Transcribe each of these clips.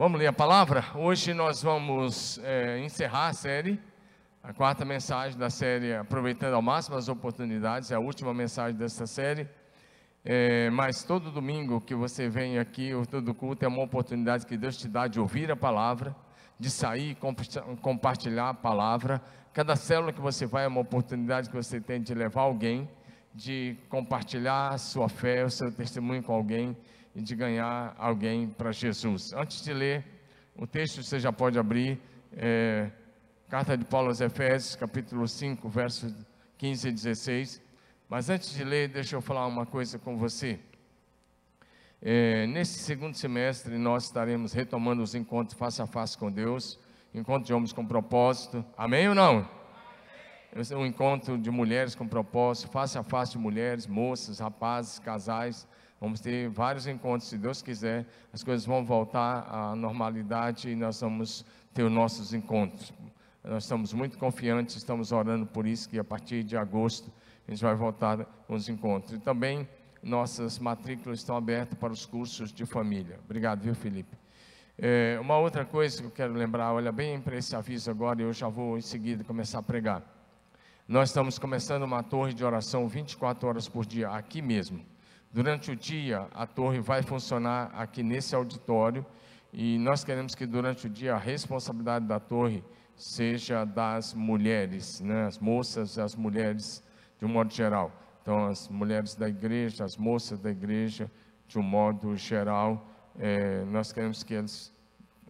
Vamos ler a palavra? Hoje nós vamos é, encerrar a série, a quarta mensagem da série Aproveitando ao Máximo as Oportunidades, é a última mensagem dessa série. É, mas todo domingo que você vem aqui, ou todo culto, é uma oportunidade que Deus te dá de ouvir a palavra, de sair e compartilhar a palavra. Cada célula que você vai é uma oportunidade que você tem de levar alguém, de compartilhar a sua fé, o seu testemunho com alguém e de ganhar alguém para Jesus. Antes de ler o texto, você já pode abrir, é, carta de Paulo aos Efésios, capítulo 5, versos 15 e 16. Mas antes de ler, deixa eu falar uma coisa com você. É, nesse segundo semestre, nós estaremos retomando os encontros face a face com Deus, encontro de homens com propósito. Amém ou não? Um encontro de mulheres com propósito, face a face de mulheres, moças, rapazes, casais Vamos ter vários encontros, se Deus quiser, as coisas vão voltar à normalidade e nós vamos ter os nossos encontros. Nós estamos muito confiantes, estamos orando por isso, que a partir de agosto a gente vai voltar com os encontros. E também nossas matrículas estão abertas para os cursos de família. Obrigado, viu, Felipe? É, uma outra coisa que eu quero lembrar, olha bem para esse aviso agora, eu já vou em seguida começar a pregar. Nós estamos começando uma torre de oração 24 horas por dia, aqui mesmo. Durante o dia, a torre vai funcionar aqui nesse auditório e nós queremos que durante o dia a responsabilidade da torre seja das mulheres, né? as moças, as mulheres de um modo geral. Então, as mulheres da igreja, as moças da igreja, de um modo geral, é, nós queremos que eles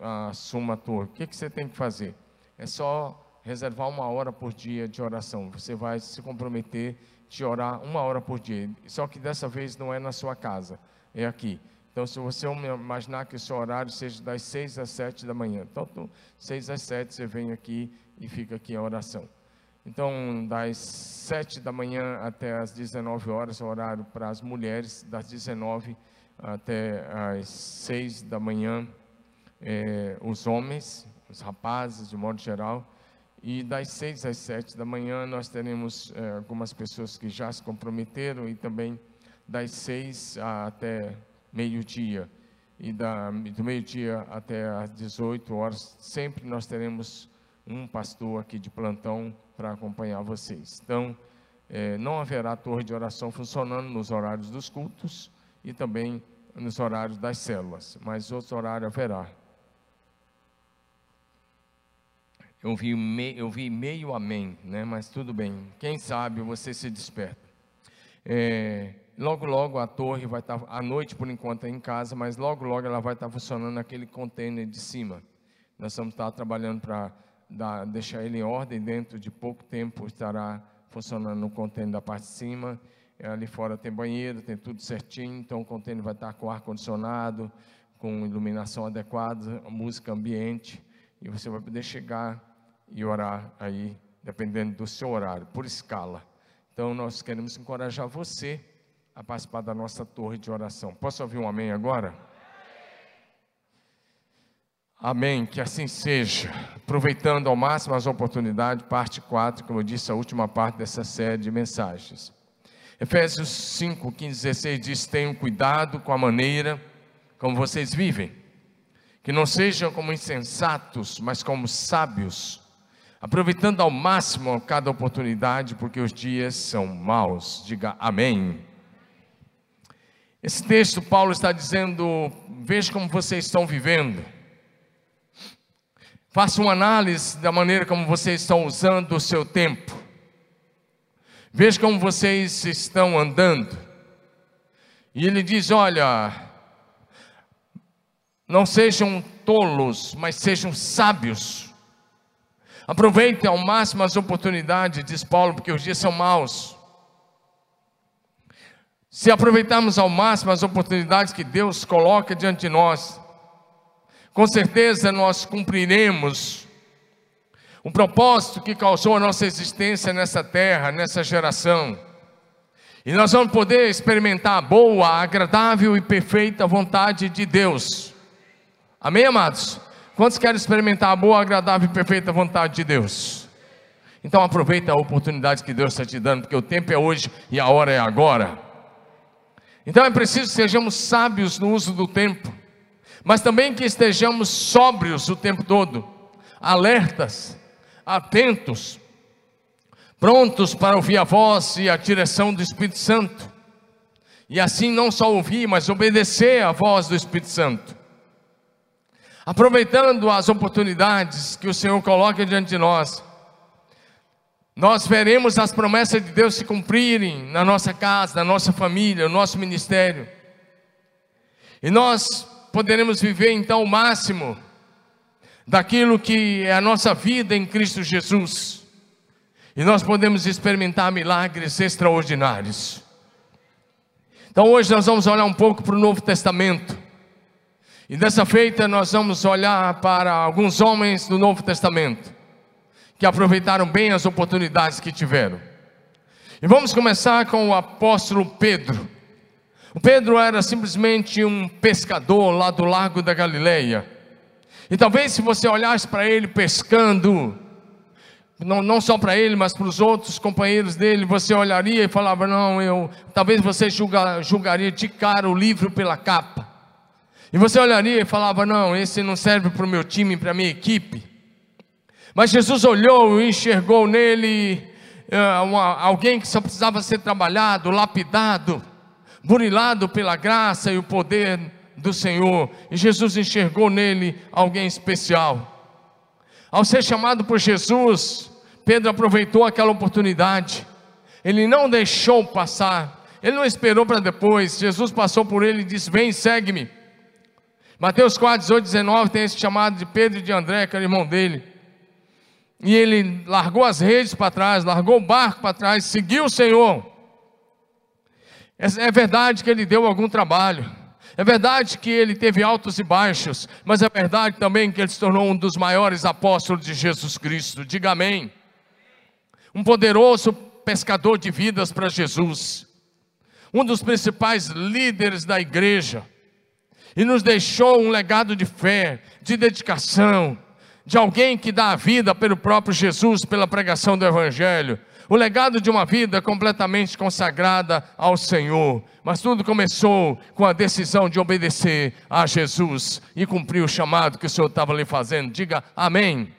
assumam a torre. O que, que você tem que fazer? É só reservar uma hora por dia de oração. Você vai se comprometer de orar uma hora por dia. Só que dessa vez não é na sua casa, é aqui. Então, se você imaginar que o seu horário seja das seis às sete da manhã, então, seis às sete você vem aqui e fica aqui a oração. Então, das sete da manhã até as 19 horas, horário para as mulheres, das 19 até as seis da manhã, é, os homens, os rapazes, de modo geral, e das seis às sete da manhã nós teremos é, algumas pessoas que já se comprometeram e também das seis até meio-dia. E da, do meio-dia até às 18 horas, sempre nós teremos um pastor aqui de plantão para acompanhar vocês. Então, é, não haverá torre de oração funcionando nos horários dos cultos e também nos horários das células, mas outro horário haverá. Eu vi, me, eu vi meio amém, né? mas tudo bem. Quem sabe você se desperta. É, logo, logo a torre vai estar, à noite por enquanto é em casa, mas logo, logo ela vai estar funcionando naquele container de cima. Nós vamos estar trabalhando para deixar ele em ordem, dentro de pouco tempo estará funcionando no container da parte de cima. É, ali fora tem banheiro, tem tudo certinho, então o container vai estar com ar-condicionado, com iluminação adequada, música ambiente, e você vai poder chegar e orar aí, dependendo do seu horário, por escala. Então, nós queremos encorajar você a participar da nossa torre de oração. Posso ouvir um amém agora? Amém, que assim seja. Aproveitando ao máximo as oportunidades, parte 4, como eu disse, a última parte dessa série de mensagens. Efésios 5, 15, 16 diz: Tenham cuidado com a maneira como vocês vivem, que não sejam como insensatos, mas como sábios aproveitando ao máximo cada oportunidade, porque os dias são maus. Diga amém. Esse texto, Paulo está dizendo: veja como vocês estão vivendo. Faça uma análise da maneira como vocês estão usando o seu tempo. Veja como vocês estão andando. E ele diz: olha, não sejam tolos, mas sejam sábios. Aproveite ao máximo as oportunidades, diz Paulo, porque os dias são maus. Se aproveitarmos ao máximo as oportunidades que Deus coloca diante de nós, com certeza nós cumpriremos o propósito que causou a nossa existência nessa terra, nessa geração. E nós vamos poder experimentar a boa, agradável e perfeita vontade de Deus. Amém, amados? Quantos querem experimentar a boa, agradável e perfeita vontade de Deus? Então aproveita a oportunidade que Deus está te dando, porque o tempo é hoje e a hora é agora. Então é preciso que sejamos sábios no uso do tempo. mas também que estejamos sóbrios o tempo todo, alertas, atentos, prontos para ouvir a voz e a direção do Espírito Santo, e assim não só ouvir, mas obedecer à voz do Espírito Santo. Aproveitando as oportunidades que o Senhor coloca diante de nós, nós veremos as promessas de Deus se cumprirem na nossa casa, na nossa família, no nosso ministério. E nós poderemos viver então o máximo daquilo que é a nossa vida em Cristo Jesus. E nós podemos experimentar milagres extraordinários. Então hoje nós vamos olhar um pouco para o Novo Testamento. E dessa feita nós vamos olhar para alguns homens do Novo Testamento que aproveitaram bem as oportunidades que tiveram. E vamos começar com o apóstolo Pedro. O Pedro era simplesmente um pescador lá do Lago da Galileia. E talvez se você olhasse para ele pescando, não, não só para ele, mas para os outros companheiros dele, você olharia e falava: Não, eu. Talvez você julga, julgaria de cara o livro pela capa. E você olharia e falava: Não, esse não serve para o meu time, para a minha equipe. Mas Jesus olhou e enxergou nele uh, uma, alguém que só precisava ser trabalhado, lapidado, burilado pela graça e o poder do Senhor. E Jesus enxergou nele alguém especial. Ao ser chamado por Jesus, Pedro aproveitou aquela oportunidade. Ele não deixou passar. Ele não esperou para depois. Jesus passou por ele e disse: Vem, segue-me. Mateus 4, 18, 19 tem esse chamado de Pedro e de André, que era irmão dele. E ele largou as redes para trás, largou o barco para trás, seguiu o Senhor. É, é verdade que ele deu algum trabalho. É verdade que ele teve altos e baixos, mas é verdade também que ele se tornou um dos maiores apóstolos de Jesus Cristo. Diga amém. Um poderoso pescador de vidas para Jesus. Um dos principais líderes da igreja. E nos deixou um legado de fé, de dedicação, de alguém que dá a vida pelo próprio Jesus, pela pregação do Evangelho. O legado de uma vida completamente consagrada ao Senhor. Mas tudo começou com a decisão de obedecer a Jesus e cumprir o chamado que o Senhor estava lhe fazendo. Diga amém.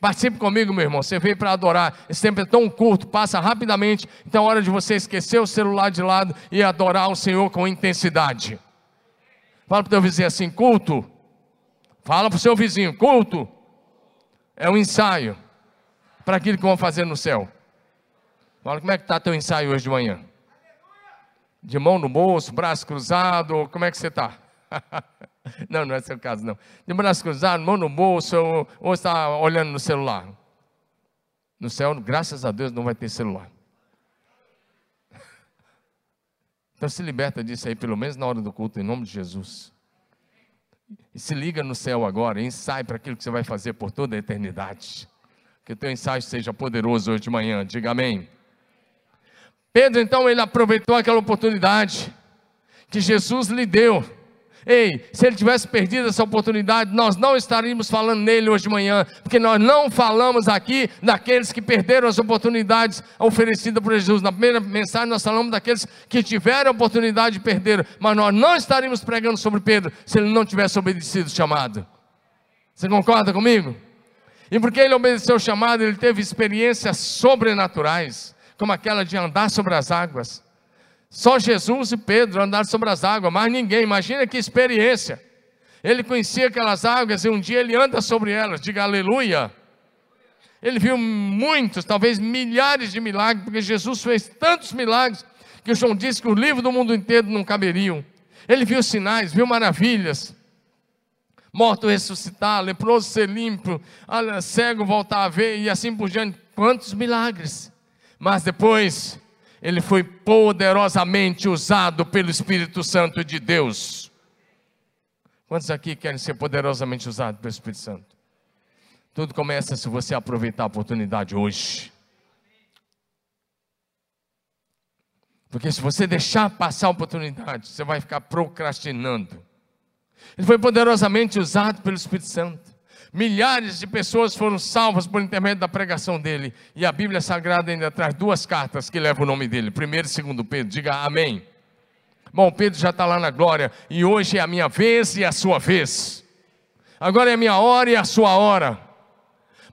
Participe comigo, meu irmão. Você veio para adorar. Esse tempo é tão curto, passa rapidamente. Então é hora de você esquecer o celular de lado e adorar o Senhor com intensidade. Fala para o teu vizinho assim: culto. Fala para o seu vizinho: culto é um ensaio para aquilo que vão fazer no céu. Fala, como é que está teu ensaio hoje de manhã? De mão no bolso, braço cruzado, como é que você está? não, não é seu caso, não. De braço cruzado, mão no bolso, ou, ou está olhando no celular? No céu, graças a Deus, não vai ter celular. Então se liberta disso aí, pelo menos na hora do culto, em nome de Jesus. E se liga no céu agora, ensaie para aquilo que você vai fazer por toda a eternidade. Que o teu ensaio seja poderoso hoje de manhã, diga amém. Pedro, então, ele aproveitou aquela oportunidade que Jesus lhe deu Ei, se ele tivesse perdido essa oportunidade, nós não estaríamos falando nele hoje de manhã, porque nós não falamos aqui daqueles que perderam as oportunidades oferecidas por Jesus. Na primeira mensagem, nós falamos daqueles que tiveram a oportunidade de perder, mas nós não estaríamos pregando sobre Pedro se ele não tivesse obedecido o chamado. Você concorda comigo? E porque ele obedeceu o chamado, ele teve experiências sobrenaturais, como aquela de andar sobre as águas. Só Jesus e Pedro andaram sobre as águas, mais ninguém. Imagina que experiência. Ele conhecia aquelas águas e um dia ele anda sobre elas. Diga aleluia. Ele viu muitos, talvez milhares de milagres, porque Jesus fez tantos milagres que o João disse que o livro do mundo inteiro não caberiam. Ele viu sinais, viu maravilhas. Morto ressuscitar, leproso ser limpo, cego voltar a ver e assim por diante. Quantos milagres. Mas depois ele foi poderosamente usado pelo Espírito Santo de Deus. Quantos aqui querem ser poderosamente usados pelo Espírito Santo? Tudo começa se você aproveitar a oportunidade hoje. Porque se você deixar passar a oportunidade, você vai ficar procrastinando. Ele foi poderosamente usado pelo Espírito Santo. Milhares de pessoas foram salvas por intermédio da pregação dele. E a Bíblia Sagrada ainda traz duas cartas que levam o nome dele. Primeiro e segundo Pedro. Diga amém. Bom, Pedro já está lá na glória, e hoje é a minha vez e a sua vez. Agora é a minha hora e a sua hora.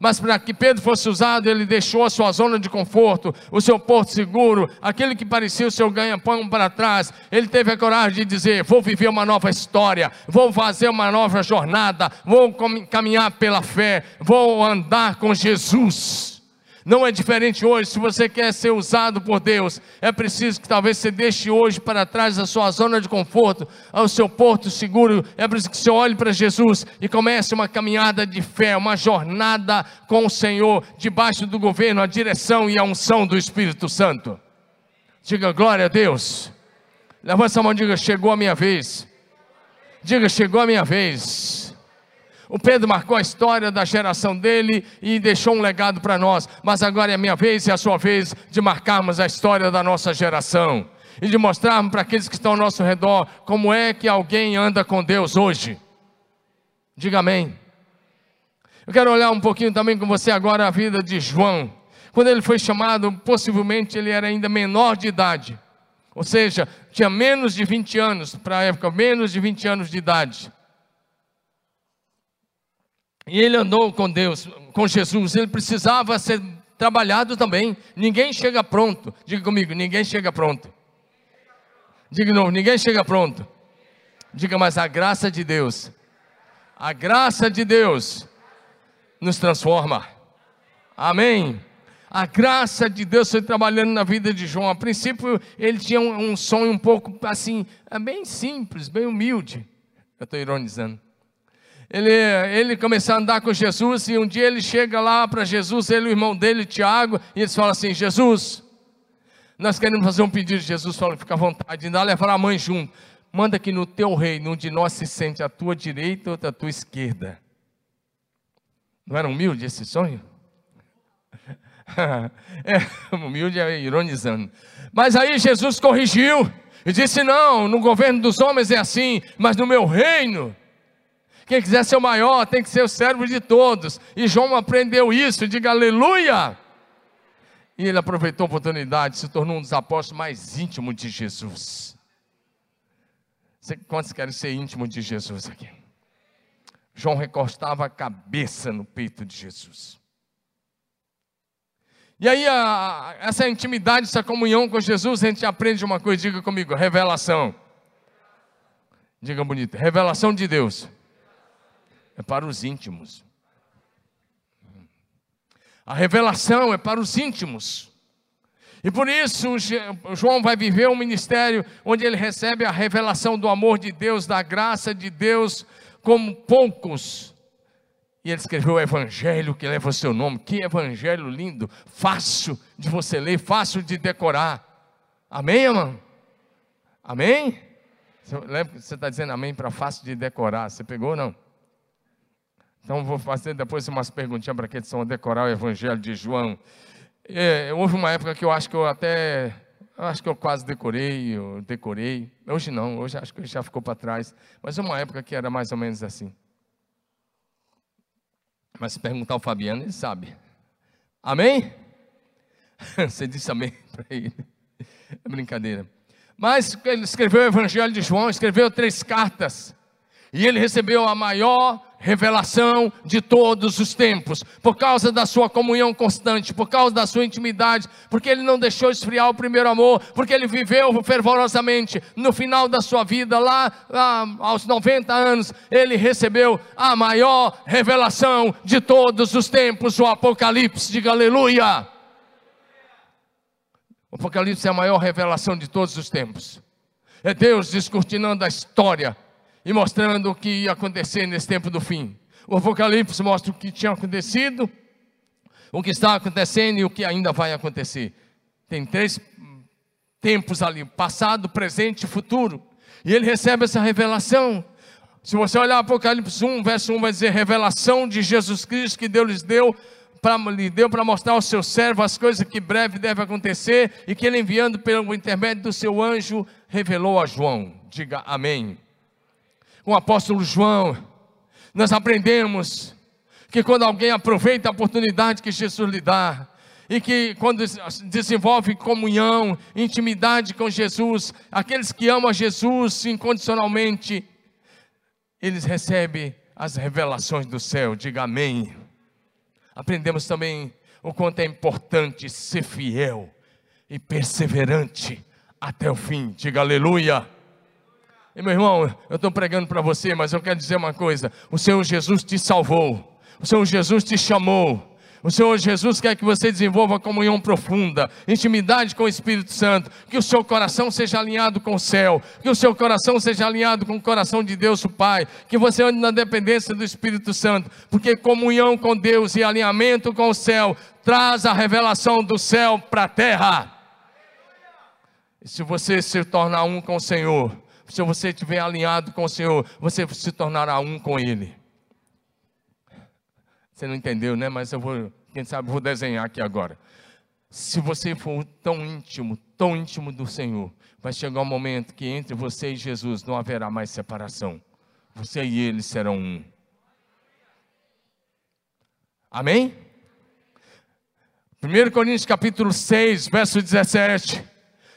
Mas para que Pedro fosse usado, ele deixou a sua zona de conforto, o seu porto seguro, aquele que parecia o seu ganha-pão para trás. Ele teve a coragem de dizer: Vou viver uma nova história, vou fazer uma nova jornada, vou caminhar pela fé, vou andar com Jesus. Não é diferente hoje. Se você quer ser usado por Deus, é preciso que talvez você deixe hoje para trás a sua zona de conforto, o seu porto seguro. É preciso que você olhe para Jesus e comece uma caminhada de fé, uma jornada com o Senhor, debaixo do governo, a direção e a unção do Espírito Santo. Diga glória a Deus. Levanta a mão e diga: Chegou a minha vez. Diga: Chegou a minha vez. O Pedro marcou a história da geração dele e deixou um legado para nós. Mas agora é a minha vez e a sua vez de marcarmos a história da nossa geração e de mostrarmos para aqueles que estão ao nosso redor como é que alguém anda com Deus hoje. Diga amém. Eu quero olhar um pouquinho também com você agora a vida de João. Quando ele foi chamado, possivelmente ele era ainda menor de idade. Ou seja, tinha menos de 20 anos, para a época, menos de 20 anos de idade. E ele andou com Deus, com Jesus. Ele precisava ser trabalhado também. Ninguém chega pronto. Diga comigo, ninguém chega pronto. Diga não, ninguém chega pronto. Diga, mas a graça de Deus, a graça de Deus nos transforma. Amém. A graça de Deus foi trabalhando na vida de João. A princípio, ele tinha um, um sonho um pouco assim, bem simples, bem humilde. Eu estou ironizando ele, ele começou a andar com Jesus e um dia ele chega lá para Jesus, ele o irmão dele, Tiago, e eles falam assim: Jesus, nós queremos fazer um pedido. Jesus fala: fica à vontade, ainda levar a mãe junto. Manda que no teu reino, um de nós se sente à tua direita outro à tua esquerda. Não era humilde esse sonho? é, humilde é ironizando. Mas aí Jesus corrigiu e disse: Não, no governo dos homens é assim, mas no meu reino quem quiser ser o maior tem que ser o servo de todos. E João aprendeu isso, diga aleluia. E ele aproveitou a oportunidade, se tornou um dos apóstolos mais íntimos de Jesus. Quantos querem ser íntimos de Jesus aqui? João recostava a cabeça no peito de Jesus. E aí, a, essa intimidade, essa comunhão com Jesus, a gente aprende uma coisa, diga comigo: revelação. Diga bonito, revelação de Deus é para os íntimos. A revelação é para os íntimos. E por isso João vai viver um ministério onde ele recebe a revelação do amor de Deus, da graça de Deus, como poucos. E ele escreveu o evangelho que leva o seu nome. Que evangelho lindo, fácil de você ler, fácil de decorar. Amém, irmão? Amém? Você está dizendo amém para fácil de decorar. Você pegou ou não? Então vou fazer depois umas perguntinhas para aqueles que vão decorar o Evangelho de João. É, houve uma época que eu acho que eu até, acho que eu quase decorei, eu decorei. Hoje não, hoje acho que já ficou para trás. Mas uma época que era mais ou menos assim. Mas se perguntar ao Fabiano, ele sabe. Amém? Você disse amém para ele. É brincadeira. Mas ele escreveu o Evangelho de João, escreveu três cartas. E ele recebeu a maior revelação de todos os tempos, por causa da sua comunhão constante, por causa da sua intimidade, porque ele não deixou esfriar o primeiro amor, porque ele viveu fervorosamente. No final da sua vida, lá, aos 90 anos, ele recebeu a maior revelação de todos os tempos, o Apocalipse. Diga aleluia. O Apocalipse é a maior revelação de todos os tempos. É Deus descortinando a história e mostrando o que ia acontecer nesse tempo do fim. O Apocalipse mostra o que tinha acontecido, o que está acontecendo e o que ainda vai acontecer. Tem três tempos ali: passado, presente e futuro. E ele recebe essa revelação. Se você olhar Apocalipse 1, verso 1, vai dizer: revelação de Jesus Cristo que Deus lhes deu Pra, lhe deu para mostrar ao seu servo as coisas que breve devem acontecer e que ele enviando pelo intermédio do seu anjo revelou a João. Diga amém com o apóstolo João, nós aprendemos que quando alguém aproveita a oportunidade que Jesus lhe dá, e que quando desenvolve comunhão, intimidade com Jesus, aqueles que amam Jesus incondicionalmente, eles recebem as revelações do céu. Diga amém. Aprendemos também o quanto é importante ser fiel e perseverante até o fim. Diga aleluia. Meu irmão, eu estou pregando para você, mas eu quero dizer uma coisa: o Senhor Jesus te salvou, o Senhor Jesus te chamou. O Senhor Jesus quer que você desenvolva comunhão profunda, intimidade com o Espírito Santo, que o seu coração seja alinhado com o céu, que o seu coração seja alinhado com o coração de Deus, o Pai, que você ande na dependência do Espírito Santo, porque comunhão com Deus e alinhamento com o céu traz a revelação do céu para a terra. E se você se tornar um com o Senhor, se você estiver alinhado com o Senhor, você se tornará um com Ele. Você não entendeu, né? Mas eu vou, quem sabe, vou desenhar aqui agora. Se você for tão íntimo, tão íntimo do Senhor, vai chegar um momento que entre você e Jesus não haverá mais separação. Você e ele serão um. Amém? 1 Coríntios capítulo 6, verso 17.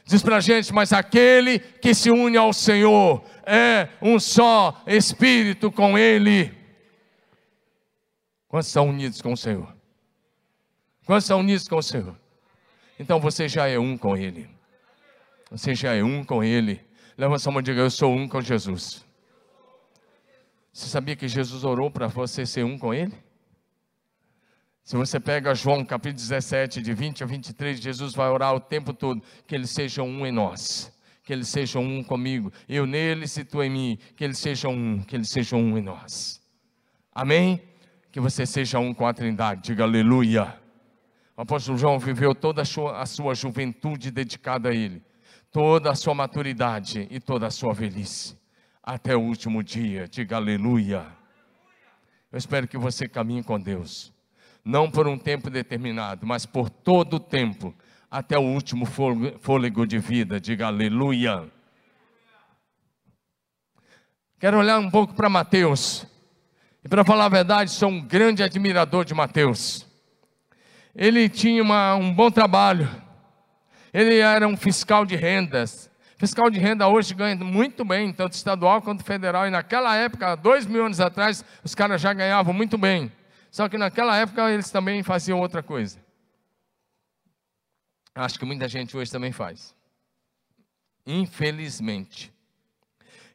Diz para a gente, mas aquele que se une ao Senhor é um só espírito com Ele. Quantos estão unidos com o Senhor? Quantos estão unidos com o Senhor? Então você já é um com Ele. Você já é um com Ele. Leva sua mão e diga: Eu sou um com Jesus. Você sabia que Jesus orou para você ser um com Ele? Se você pega João capítulo 17, de 20 a 23, Jesus vai orar o tempo todo que eles sejam um em nós, que eles sejam um comigo, eu neles e tu em mim, que eles sejam um, que eles sejam um em nós. Amém? Que você seja um com a Trindade, diga aleluia. O apóstolo João viveu toda a sua, a sua juventude dedicada a Ele, toda a sua maturidade e toda a sua velhice, até o último dia, diga aleluia. Eu espero que você caminhe com Deus não por um tempo determinado, mas por todo o tempo, até o último fôlego de vida. Diga aleluia. Quero olhar um pouco para Mateus. E para falar a verdade, sou um grande admirador de Mateus. Ele tinha uma, um bom trabalho. Ele era um fiscal de rendas. Fiscal de renda hoje ganha muito bem, tanto estadual quanto federal. E naquela época, dois mil anos atrás, os caras já ganhavam muito bem. Só que naquela época eles também faziam outra coisa. Acho que muita gente hoje também faz. Infelizmente.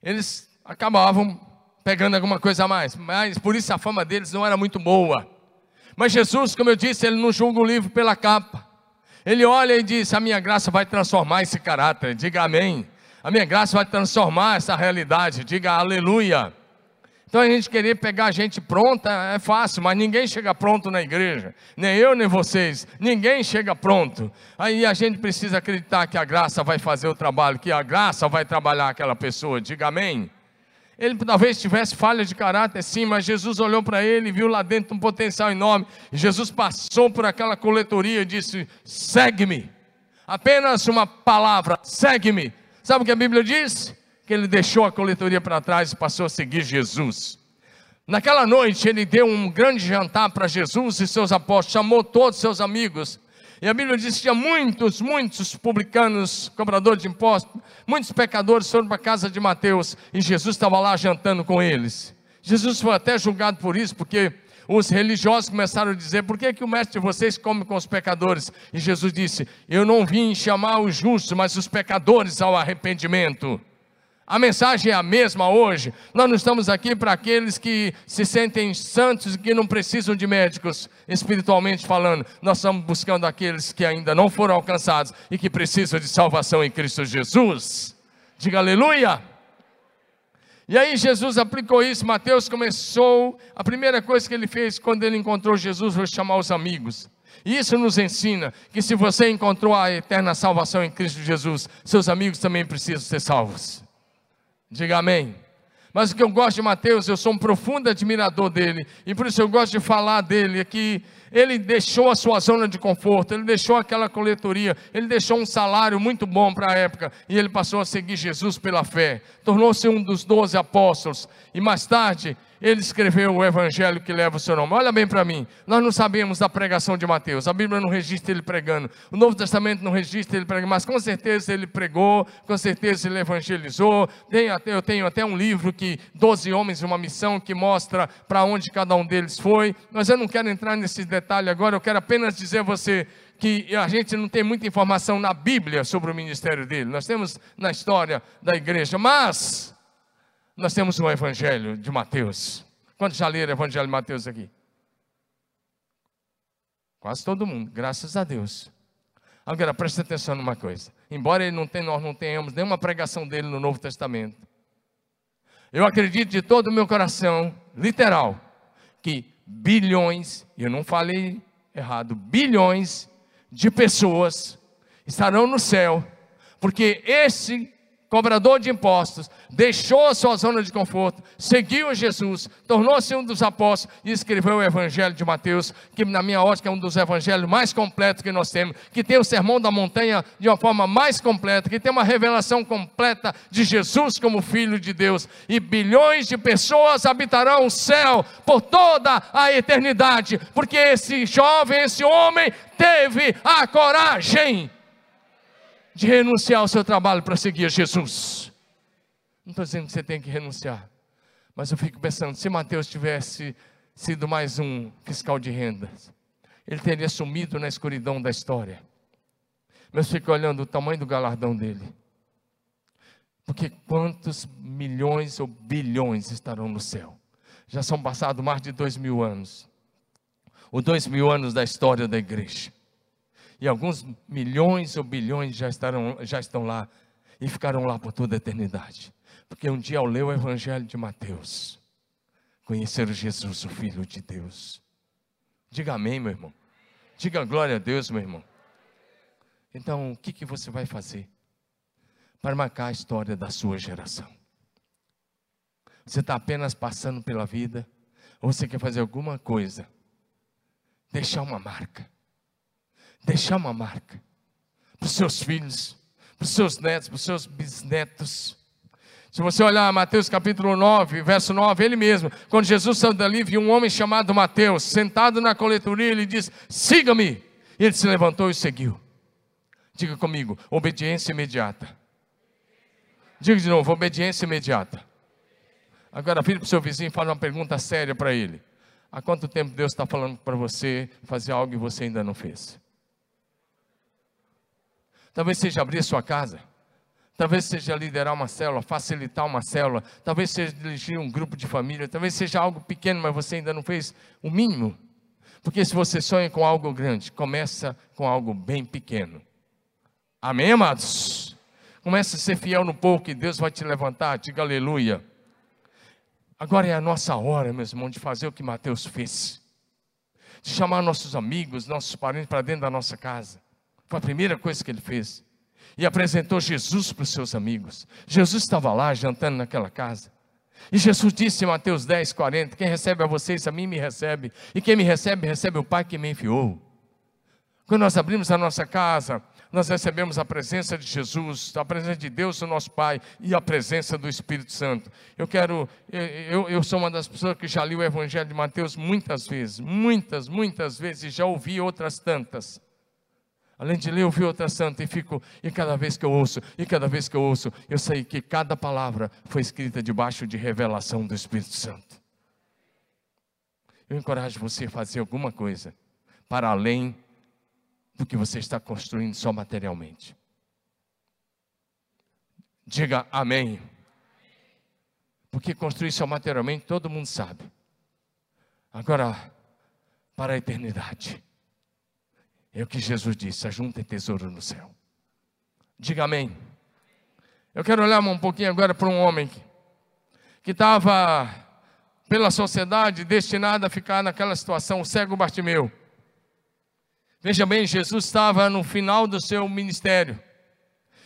Eles acabavam pegando alguma coisa a mais, mas por isso a fama deles não era muito boa. Mas Jesus, como eu disse, ele não julga o livro pela capa. Ele olha e diz: A minha graça vai transformar esse caráter. Diga amém. A minha graça vai transformar essa realidade. Diga aleluia. Então a gente querer pegar a gente pronta é fácil, mas ninguém chega pronto na igreja, nem eu nem vocês, ninguém chega pronto. Aí a gente precisa acreditar que a graça vai fazer o trabalho, que a graça vai trabalhar aquela pessoa, diga amém. Ele talvez tivesse falha de caráter, sim, mas Jesus olhou para ele e viu lá dentro um potencial enorme. Jesus passou por aquela coletoria e disse: segue-me. Apenas uma palavra, segue-me. Sabe o que a Bíblia diz? Que ele deixou a coletoria para trás e passou a seguir Jesus. Naquela noite, ele deu um grande jantar para Jesus e seus apóstolos, chamou todos os seus amigos. E a Bíblia diz que tinha muitos, muitos publicanos, cobradores de impostos, muitos pecadores foram para a casa de Mateus e Jesus estava lá jantando com eles. Jesus foi até julgado por isso, porque os religiosos começaram a dizer: por que, que o mestre de vocês come com os pecadores? E Jesus disse: Eu não vim chamar os justos, mas os pecadores ao arrependimento. A mensagem é a mesma hoje. Nós não estamos aqui para aqueles que se sentem santos e que não precisam de médicos, espiritualmente falando. Nós estamos buscando aqueles que ainda não foram alcançados e que precisam de salvação em Cristo Jesus. Diga aleluia. E aí Jesus aplicou isso, Mateus começou, a primeira coisa que ele fez quando ele encontrou Jesus foi chamar os amigos. E isso nos ensina que se você encontrou a eterna salvação em Cristo Jesus, seus amigos também precisam ser salvos. Diga amém. Mas o que eu gosto de Mateus, eu sou um profundo admirador dele, e por isso eu gosto de falar dele, é que ele deixou a sua zona de conforto, ele deixou aquela coletoria, ele deixou um salário muito bom para a época, e ele passou a seguir Jesus pela fé, tornou-se um dos doze apóstolos, e mais tarde ele escreveu o evangelho que leva o seu nome. Olha bem para mim, nós não sabemos da pregação de Mateus, a Bíblia não registra ele pregando, o Novo Testamento não registra ele pregando, mas com certeza ele pregou, com certeza ele evangelizou. Tem até, eu tenho até um livro que, 12 homens, uma missão, que mostra para onde cada um deles foi, mas eu não quero entrar nesse detalhe agora, eu quero apenas dizer a você que a gente não tem muita informação na Bíblia sobre o ministério dele, nós temos na história da igreja, mas nós temos o Evangelho de Mateus. Quantos já leram o Evangelho de Mateus aqui? Quase todo mundo, graças a Deus. Agora, preste atenção numa coisa. Embora não tenha, nós não tenhamos nenhuma pregação dele no Novo Testamento, eu acredito de todo o meu coração, literal, que bilhões, eu não falei errado, bilhões de pessoas estarão no céu, porque esse cobrador de impostos, deixou a sua zona de conforto, seguiu Jesus, tornou-se um dos apóstolos e escreveu o Evangelho de Mateus, que na minha ótica é um dos evangelhos mais completos que nós temos, que tem o sermão da montanha de uma forma mais completa, que tem uma revelação completa de Jesus como Filho de Deus, e bilhões de pessoas habitarão o céu por toda a eternidade, porque esse jovem, esse homem, teve a coragem de renunciar ao seu trabalho para seguir Jesus. Não estou dizendo que você tem que renunciar, mas eu fico pensando: se Mateus tivesse sido mais um fiscal de rendas, ele teria sumido na escuridão da história. Mas fico olhando o tamanho do galardão dele. Porque quantos milhões ou bilhões estarão no céu? Já são passados mais de dois mil anos. Ou dois mil anos da história da igreja e alguns milhões ou bilhões já, estarão, já estão lá e ficarão lá por toda a eternidade. Porque um dia ao ler o Evangelho de Mateus, conheceram Jesus, o Filho de Deus. Diga amém, meu irmão. Diga glória a Deus, meu irmão. Então, o que, que você vai fazer para marcar a história da sua geração? Você está apenas passando pela vida, ou você quer fazer alguma coisa, deixar uma marca deixar uma marca para os seus filhos, para os seus netos, para os seus bisnetos. Se você olhar Mateus capítulo 9, verso 9, ele mesmo, quando Jesus saiu dali, viu um homem chamado Mateus, sentado na coletoria, ele disse: Siga-me. Ele se levantou e seguiu. Diga comigo: obediência imediata. Diga de novo: obediência imediata. Agora, vire para o seu vizinho fale uma pergunta séria para ele. Há quanto tempo Deus está falando para você fazer algo e você ainda não fez? Talvez seja abrir sua casa. Talvez seja liderar uma célula, facilitar uma célula. Talvez seja dirigir um grupo de família. Talvez seja algo pequeno, mas você ainda não fez o mínimo. Porque se você sonha com algo grande, começa com algo bem pequeno. Amém, amados? Começa a ser fiel no pouco e Deus vai te levantar. Diga aleluia. Agora é a nossa hora, meus irmãos, de fazer o que Mateus fez. De chamar nossos amigos, nossos parentes para dentro da nossa casa foi a primeira coisa que ele fez. E apresentou Jesus para os seus amigos. Jesus estava lá jantando naquela casa. E Jesus disse em Mateus 10, 40: Quem recebe a vocês, a mim me recebe. E quem me recebe, recebe o Pai que me enviou. Quando nós abrimos a nossa casa, nós recebemos a presença de Jesus, a presença de Deus, o nosso Pai, e a presença do Espírito Santo. Eu quero, eu, eu sou uma das pessoas que já li o Evangelho de Mateus muitas vezes, muitas, muitas vezes, já ouvi outras tantas. Além de ler, eu vi outra santa e fico, e cada vez que eu ouço, e cada vez que eu ouço, eu sei que cada palavra foi escrita debaixo de revelação do Espírito Santo. Eu encorajo você a fazer alguma coisa para além do que você está construindo só materialmente. Diga amém. Porque construir só materialmente todo mundo sabe. Agora, para a eternidade. É o que Jesus disse: ajuntem tesouro no céu. Diga amém. Eu quero olhar um pouquinho agora para um homem que estava, pela sociedade, destinado a ficar naquela situação, o cego Bartimeu. Veja bem, Jesus estava no final do seu ministério.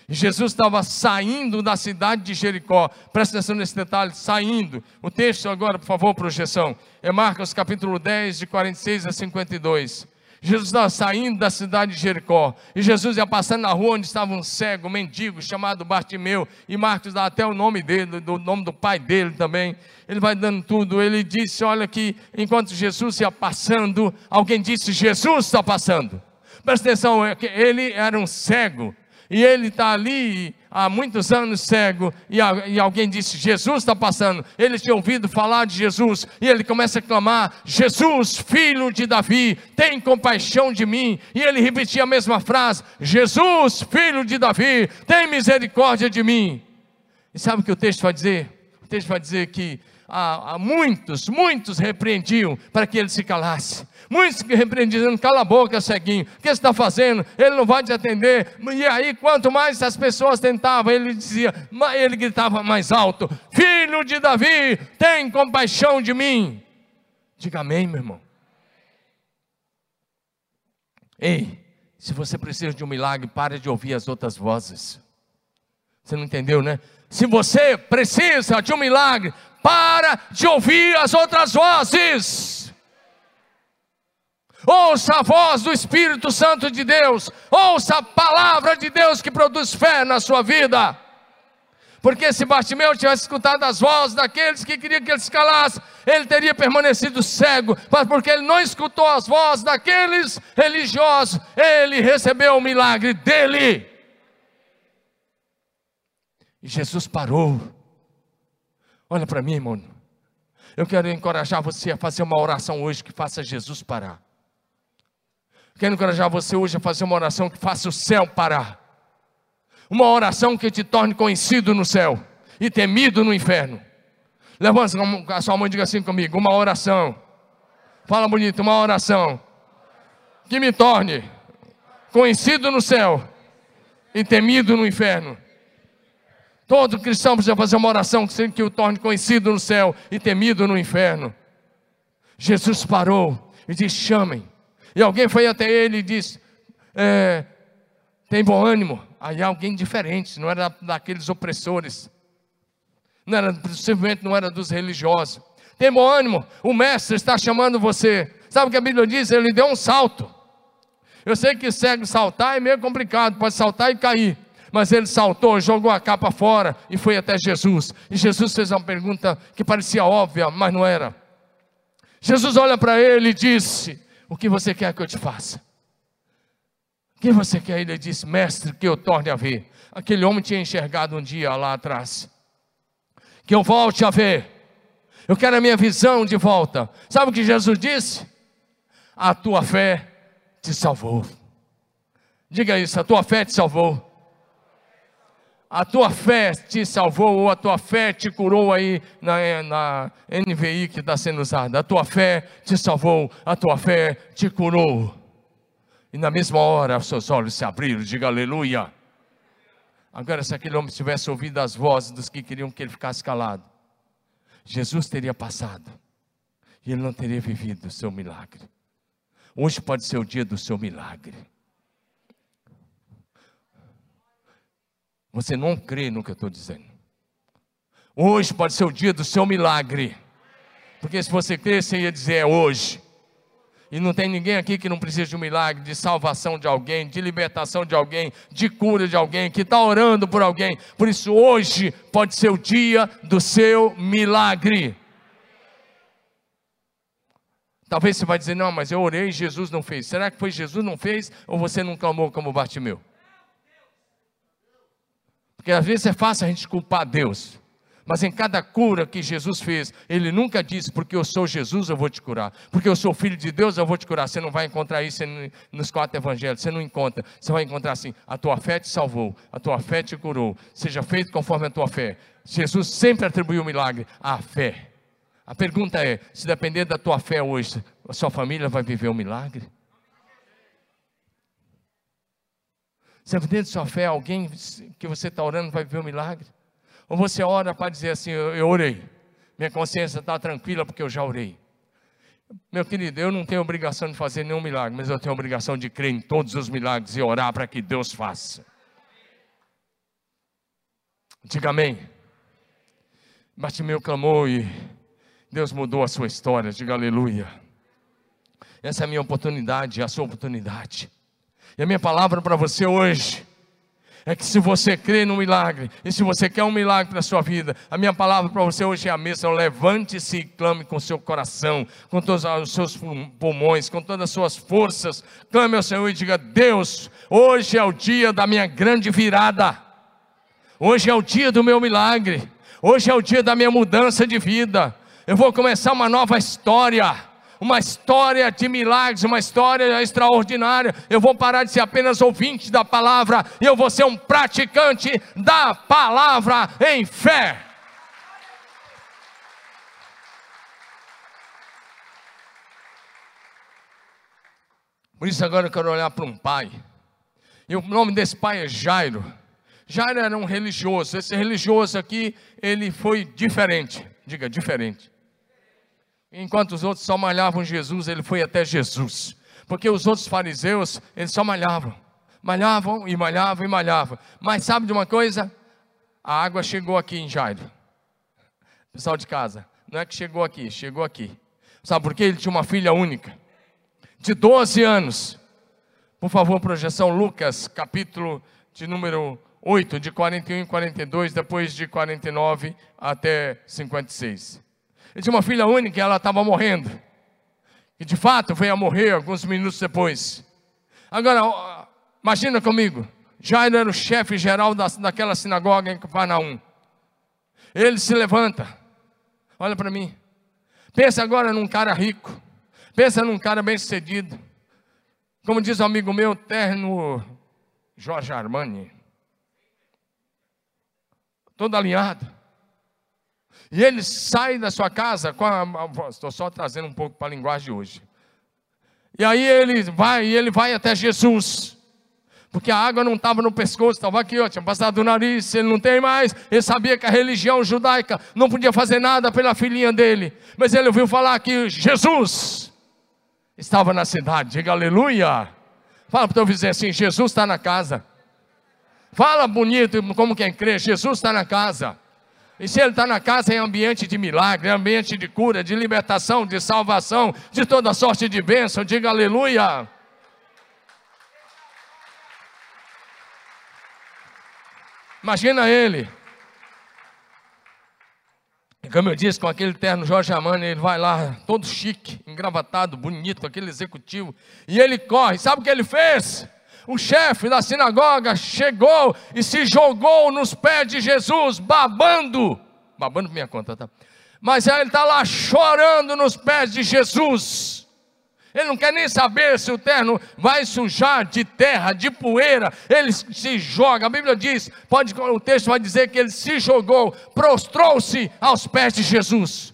Jesus estava saindo da cidade de Jericó. Presta atenção nesse detalhe, saindo. O texto agora, por favor, projeção. É Marcos capítulo 10, de 46 a 52. Jesus estava saindo da cidade de Jericó. E Jesus ia passando na rua onde estava um cego, um mendigo, chamado Bartimeu. E Marcos dá até o nome dele, do nome do pai dele também. Ele vai dando tudo. Ele disse: Olha que enquanto Jesus ia passando, alguém disse: Jesus está passando. Presta atenção, é ele era um cego. E ele está ali há muitos anos cego, e, e alguém disse: Jesus está passando. Ele tinha ouvido falar de Jesus, e ele começa a clamar: Jesus, filho de Davi, tem compaixão de mim. E ele repetia a mesma frase: Jesus, filho de Davi, tem misericórdia de mim. E sabe o que o texto vai dizer? O texto vai dizer que há, há muitos, muitos repreendiam para que ele se calasse. Muitos repreendiam, cala a boca, ceguinho, o que você está fazendo? Ele não vai te atender. E aí, quanto mais as pessoas tentavam, ele dizia, ele gritava mais alto: Filho de Davi, tem compaixão de mim. Diga amém, meu irmão. Ei, se você precisa de um milagre, pare de ouvir as outras vozes. Você não entendeu, né? Se você precisa de um milagre, para de ouvir as outras vozes. Ouça a voz do Espírito Santo de Deus, ouça a palavra de Deus que produz fé na sua vida. Porque se Bartimeu tivesse escutado as vozes daqueles que queriam que ele se calasse, ele teria permanecido cego, mas porque ele não escutou as vozes daqueles religiosos, ele recebeu o milagre dele. E Jesus parou. Olha para mim, irmão. Eu quero encorajar você a fazer uma oração hoje que faça Jesus parar. Quero encorajar você hoje a fazer uma oração que faça o céu parar. Uma oração que te torne conhecido no céu e temido no inferno. Levanta a sua mão e diga assim comigo: uma oração. Fala bonito, uma oração que me torne conhecido no céu e temido no inferno. Todo cristão precisa fazer uma oração que, que o torne conhecido no céu e temido no inferno. Jesus parou e disse: chamem e alguém foi até ele e disse: é, Tem bom ânimo. Aí alguém diferente, não era daqueles opressores, não era, simplesmente não era dos religiosos. Tem bom ânimo, o mestre está chamando você. Sabe o que a Bíblia diz? Ele deu um salto. Eu sei que cego saltar é meio complicado, pode saltar e cair. Mas ele saltou, jogou a capa fora e foi até Jesus. E Jesus fez uma pergunta que parecia óbvia, mas não era. Jesus olha para ele e disse: o que você quer que eu te faça? O que você quer? Ele disse, mestre, que eu torne a ver. Aquele homem tinha enxergado um dia lá atrás. Que eu volte a ver. Eu quero a minha visão de volta. Sabe o que Jesus disse? A tua fé te salvou. Diga isso, a tua fé te salvou a tua fé te salvou, ou a tua fé te curou aí na, na NVI que está sendo usada. A tua fé te salvou, a tua fé te curou. E na mesma hora os seus olhos se abriram, diga aleluia. Agora, se aquele homem tivesse ouvido as vozes dos que queriam que ele ficasse calado, Jesus teria passado e ele não teria vivido o seu milagre. Hoje pode ser o dia do seu milagre. Você não crê no que eu estou dizendo. Hoje pode ser o dia do seu milagre. Porque se você crê, você ia dizer é hoje. E não tem ninguém aqui que não precisa de um milagre, de salvação de alguém, de libertação de alguém, de cura de alguém, que está orando por alguém. Por isso, hoje pode ser o dia do seu milagre. Talvez você vai dizer, não, mas eu orei e Jesus não fez. Será que foi Jesus não fez ou você não clamou como Bartimeu? Porque às vezes é fácil a gente culpar Deus. Mas em cada cura que Jesus fez, Ele nunca disse, porque eu sou Jesus, eu vou te curar. Porque eu sou filho de Deus, eu vou te curar. Você não vai encontrar isso nos quatro evangelhos. Você não encontra. Você vai encontrar assim: a tua fé te salvou, a tua fé te curou. Seja feito conforme a tua fé. Jesus sempre atribuiu o milagre à fé. A pergunta é: se depender da tua fé hoje, a sua família vai viver o milagre? Dentro de sua fé, alguém que você está orando vai ver um milagre? Ou você ora para dizer assim: eu, eu orei, minha consciência está tranquila porque eu já orei. Meu querido, eu não tenho obrigação de fazer nenhum milagre, mas eu tenho obrigação de crer em todos os milagres e orar para que Deus faça. Diga amém. Bartimeu clamou e Deus mudou a sua história. Diga aleluia. Essa é a minha oportunidade, a sua oportunidade. E a minha palavra para você hoje é que se você crê no milagre, e se você quer um milagre para a sua vida, a minha palavra para você hoje é a mesma: levante-se e clame com seu coração, com todos os seus pulmões, com todas as suas forças, clame ao Senhor e diga: Deus, hoje é o dia da minha grande virada, hoje é o dia do meu milagre, hoje é o dia da minha mudança de vida, eu vou começar uma nova história uma história de milagres, uma história extraordinária. Eu vou parar de ser apenas ouvinte da palavra eu vou ser um praticante da palavra em fé. Por isso agora eu quero olhar para um pai. E o nome desse pai é Jairo. Jairo era um religioso. Esse religioso aqui, ele foi diferente. Diga, diferente. Enquanto os outros só malhavam Jesus, ele foi até Jesus. Porque os outros fariseus, eles só malhavam. Malhavam e malhavam e malhavam. Mas sabe de uma coisa? A água chegou aqui em Jairo. Pessoal de casa, não é que chegou aqui, chegou aqui. Sabe por quê? Ele tinha uma filha única, de 12 anos. Por favor, projeção Lucas, capítulo de número 8, de 41 e 42, depois de 49 até 56. Ele tinha uma filha única e ela estava morrendo. E de fato veio a morrer alguns minutos depois. Agora, imagina comigo. Jairo era o chefe geral da, daquela sinagoga em Capernaum. Ele se levanta. Olha para mim. Pensa agora num cara rico. Pensa num cara bem sucedido. Como diz um amigo meu, terno Jorge Armani. Todo alinhado. E ele sai da sua casa. Estou só trazendo um pouco para a linguagem de hoje. E aí ele vai, e ele vai até Jesus. Porque a água não estava no pescoço, estava aqui, ó, tinha passado do nariz, ele não tem mais. Ele sabia que a religião judaica não podia fazer nada pela filhinha dele. Mas ele ouviu falar que Jesus estava na cidade. Diga aleluia. Fala para o teu vizinho assim: Jesus está na casa. Fala bonito, como quem crê, Jesus está na casa. E se ele está na casa, é ambiente de milagre, é ambiente de cura, de libertação, de salvação, de toda sorte de bênção. Diga aleluia. Imagina ele. Como eu disse, com aquele terno Jorge Amani, ele vai lá, todo chique, engravatado, bonito, aquele executivo, e ele corre. Sabe o que ele fez? O chefe da sinagoga chegou e se jogou nos pés de Jesus, babando, babando por minha conta, tá? Mas ele está lá chorando nos pés de Jesus. Ele não quer nem saber se o terno vai sujar de terra, de poeira. Ele se joga. A Bíblia diz, pode, o texto vai dizer que ele se jogou, prostrou-se aos pés de Jesus.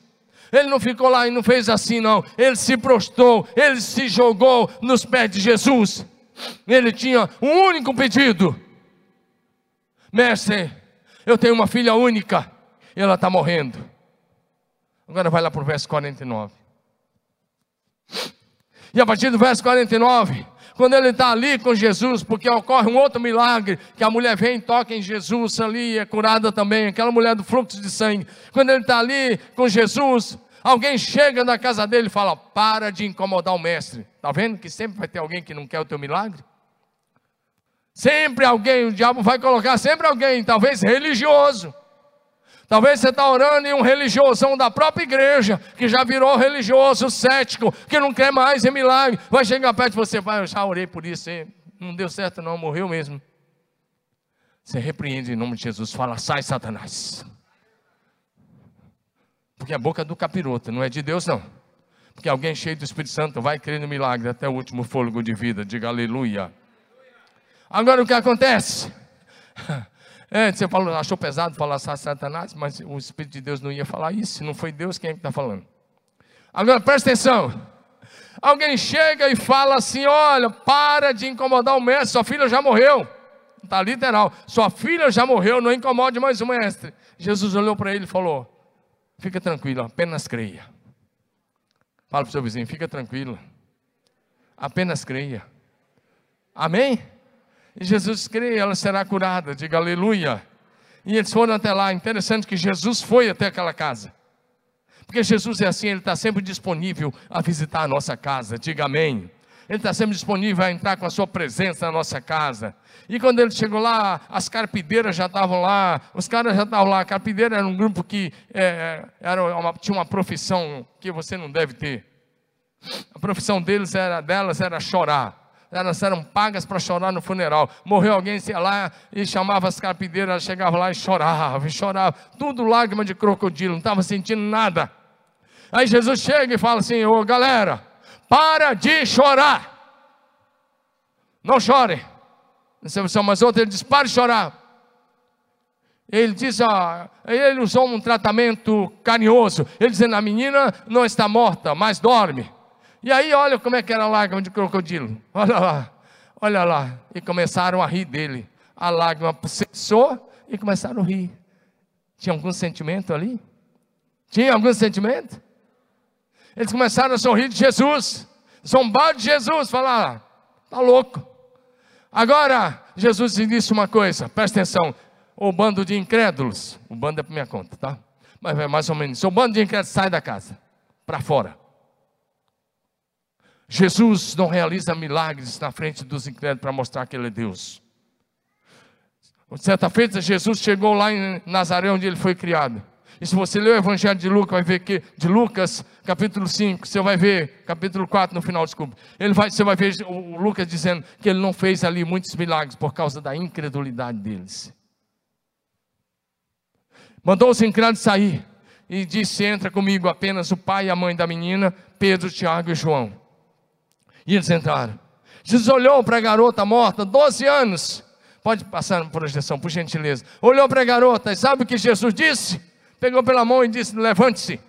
Ele não ficou lá e não fez assim, não. Ele se prostrou, ele se jogou nos pés de Jesus. Ele tinha um único pedido: Mestre, eu tenho uma filha única e ela está morrendo. Agora vai lá para o verso 49. E a partir do verso 49, quando ele está ali com Jesus, porque ocorre um outro milagre, que a mulher vem e toca em Jesus ali, é curada também, aquela mulher do fluxo de sangue. Quando ele está ali com Jesus, Alguém chega na casa dele e fala: Para de incomodar o mestre. Está vendo que sempre vai ter alguém que não quer o teu milagre? Sempre alguém, o diabo vai colocar sempre alguém, talvez religioso. Talvez você está orando em um religiosão da própria igreja, que já virou religioso, cético, que não quer mais em milagre. Vai chegar perto de você, vai, eu já orei por isso, não deu certo não, morreu mesmo. Você repreende em nome de Jesus, fala, sai Satanás. Porque a boca é do capiroto, não é de Deus não. Porque alguém cheio do Espírito Santo vai crer no milagre até o último fôlego de vida. Diga aleluia. Agora o que acontece? É, você falou, achou pesado falar Satanás, mas o Espírito de Deus não ia falar isso. Não foi Deus quem é está falando. Agora presta atenção. Alguém chega e fala assim: olha, para de incomodar o mestre, sua filha já morreu. Está literal, sua filha já morreu, não incomode mais o mestre. Jesus olhou para ele e falou: Fica tranquilo, apenas creia. Fala para o seu vizinho, fica tranquilo. Apenas creia. Amém? E Jesus crê, ela será curada. Diga aleluia. E eles foram até lá. Interessante que Jesus foi até aquela casa. Porque Jesus é assim, Ele está sempre disponível a visitar a nossa casa. Diga amém. Ele está sempre disponível a entrar com a sua presença na nossa casa. E quando ele chegou lá, as carpideiras já estavam lá, os caras já estavam lá. A carpideira era um grupo que é, era uma, tinha uma profissão que você não deve ter. A profissão deles era, delas era chorar. Elas eram pagas para chorar no funeral. Morreu alguém, ia lá e chamava as carpideiras, elas chegavam lá e choravam, e choravam. Tudo lágrima de crocodilo, não estava sentindo nada. Aí Jesus chega e fala assim: Ô galera, para de chorar. Não chore. Mas outro ele diz: Para de chorar. Ele diz, ó, ele usou um tratamento carinhoso. Ele dizendo: A menina não está morta, mas dorme. E aí, olha como é que era a lágrima de crocodilo. Olha lá, olha lá. E começaram a rir dele. A lágrima cessou e começaram a rir. Tinha algum sentimento ali? Tinha algum sentimento? Eles começaram a sorrir de Jesus, zombar de Jesus, falar: está louco. Agora, Jesus disse uma coisa, presta atenção: o bando de incrédulos, o bando é para minha conta, tá? Mas é mais ou menos: o bando de incrédulos sai da casa, para fora. Jesus não realiza milagres na frente dos incrédulos para mostrar que Ele é Deus. Certa feita, Jesus chegou lá em Nazaré, onde ele foi criado. E se você ler o Evangelho de Lucas, vai ver que de Lucas, capítulo 5, você vai ver, capítulo 4 no final, desculpa. Ele vai, você vai ver o Lucas dizendo que ele não fez ali muitos milagres por causa da incredulidade deles. Mandou os incrédulos sair e disse: Entra comigo apenas o pai e a mãe da menina, Pedro, Tiago e João. E eles entraram. Jesus olhou para a garota morta, 12 anos. Pode passar na projeção, por gentileza. Olhou para a garota e sabe o que Jesus disse? Pegou pela mão e disse: Levante-se.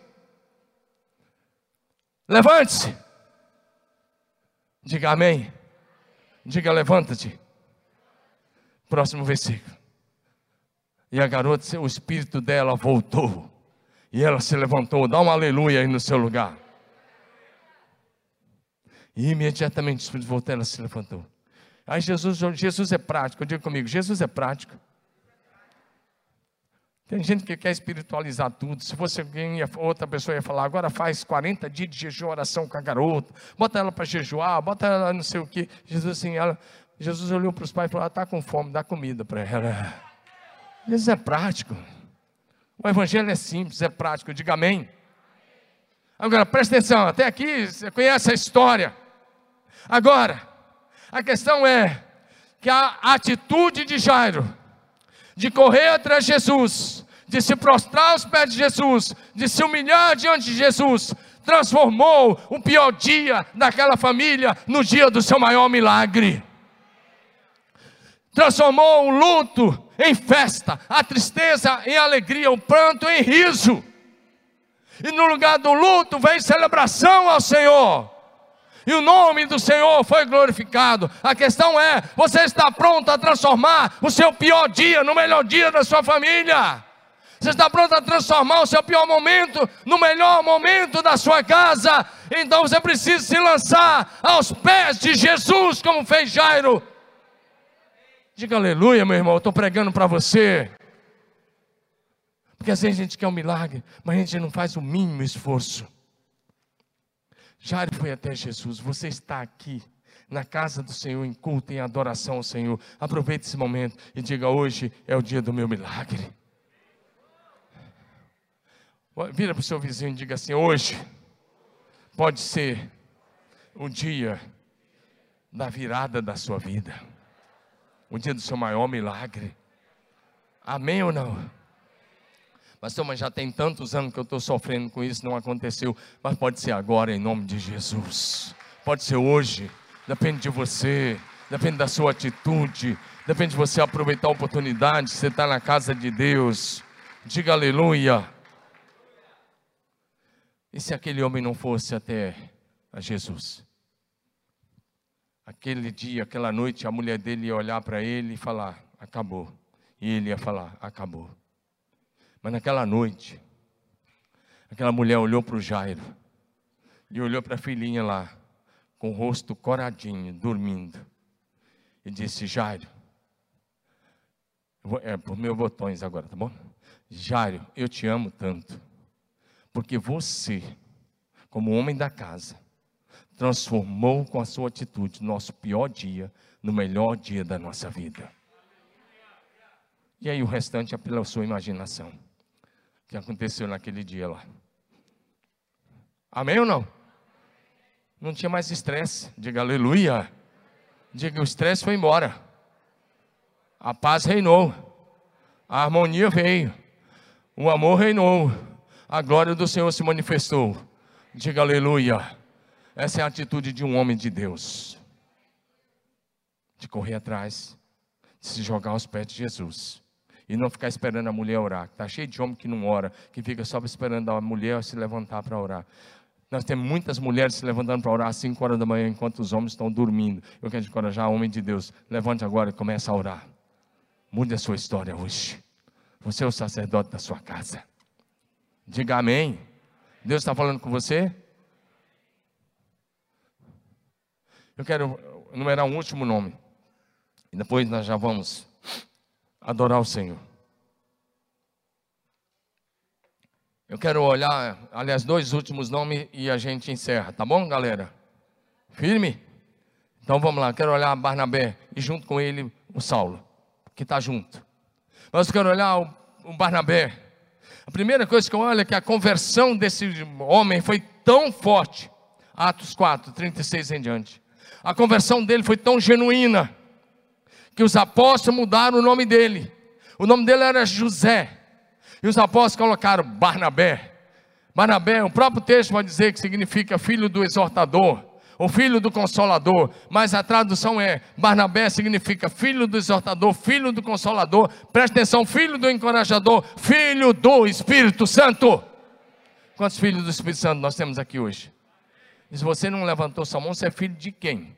Levante-se. Diga amém. Diga levanta-te. Próximo versículo. E a garota, o espírito dela voltou. E ela se levantou. Dá um aleluia aí no seu lugar. E imediatamente o espírito voltou, ela se levantou. Aí Jesus, Jesus é prático. Diga comigo, Jesus é prático. Tem gente que quer espiritualizar tudo. Se fosse alguém, outra pessoa ia falar, agora faz 40 dias de jejum, oração com a garota, bota ela para jejuar, bota ela não sei o que. Jesus assim, ela, Jesus olhou para os pais e falou, ela está com fome, dá comida para ela. Jesus é prático. O evangelho é simples, é prático. Diga amém. Agora, presta atenção, até aqui você conhece a história. Agora, a questão é que a atitude de Jairo de correr atrás de Jesus, de se prostrar aos pés de Jesus, de se humilhar diante de Jesus, transformou o pior dia daquela família no dia do seu maior milagre. Transformou o luto em festa, a tristeza em alegria, o pranto em riso. E no lugar do luto vem celebração ao Senhor e o nome do Senhor foi glorificado. A questão é: você está pronto a transformar o seu pior dia no melhor dia da sua família? Você está pronto a transformar o seu pior momento no melhor momento da sua casa? Então você precisa se lançar aos pés de Jesus, como fez Jairo. Diga aleluia, meu irmão, eu estou pregando para você. Porque às vezes a gente quer um milagre, mas a gente não faz o mínimo esforço. Jairo foi até Jesus. Você está aqui na casa do Senhor, em culto, em adoração ao Senhor. Aproveite esse momento e diga: Hoje é o dia do meu milagre. Vira para o seu vizinho e diga assim: Hoje pode ser o dia da virada da sua vida, o dia do seu maior milagre. Amém ou não? Pastor, mas já tem tantos anos que eu estou sofrendo com isso, não aconteceu. Mas pode ser agora, em nome de Jesus. Pode ser hoje. Depende de você. Depende da sua atitude. Depende de você aproveitar a oportunidade. Você está na casa de Deus. Diga aleluia. E se aquele homem não fosse até a Jesus? Aquele dia, aquela noite, a mulher dele ia olhar para ele e falar: acabou. E ele ia falar: acabou. Mas naquela noite, aquela mulher olhou para o Jairo e olhou para a filhinha lá, com o rosto coradinho, dormindo, e disse: Jairo, é por meus botões agora, tá bom? Jairo, eu te amo tanto. Porque você, como homem da casa, transformou com a sua atitude nosso pior dia no melhor dia da nossa vida. E aí o restante é pela sua imaginação. O que aconteceu naquele dia lá. Amém ou não? Não tinha mais estresse. Diga aleluia. Diga o estresse foi embora. A paz reinou. A harmonia veio. O amor reinou. A glória do Senhor se manifestou. Diga aleluia. Essa é a atitude de um homem de Deus. De correr atrás, de se jogar aos pés de Jesus. E não ficar esperando a mulher orar. Está cheio de homem que não ora, que fica só esperando a mulher se levantar para orar. Nós temos muitas mulheres se levantando para orar às 5 horas da manhã, enquanto os homens estão dormindo. Eu quero encorajar o homem de Deus. Levante agora e comece a orar. Mude a sua história hoje. Você é o sacerdote da sua casa. Diga amém. Deus está falando com você? Eu quero enumerar um último nome. E depois nós já vamos adorar o Senhor. Eu quero olhar, aliás, dois últimos nomes e a gente encerra, tá bom, galera? Firme? Então vamos lá, quero olhar Barnabé e junto com ele o Saulo, que está junto. Mas quero olhar o, o Barnabé. A primeira coisa que eu olho é que a conversão desse homem foi tão forte. Atos 4, 36 em diante. A conversão dele foi tão genuína que os apóstolos mudaram o nome dele. O nome dele era José. E os apóstolos colocaram Barnabé. Barnabé, o próprio texto vai dizer que significa filho do exortador, ou filho do consolador, mas a tradução é Barnabé significa filho do exortador, filho do consolador, presta atenção, filho do encorajador, filho do Espírito Santo. Quantos filhos do Espírito Santo nós temos aqui hoje? E se você não levantou sua mão, você é filho de quem?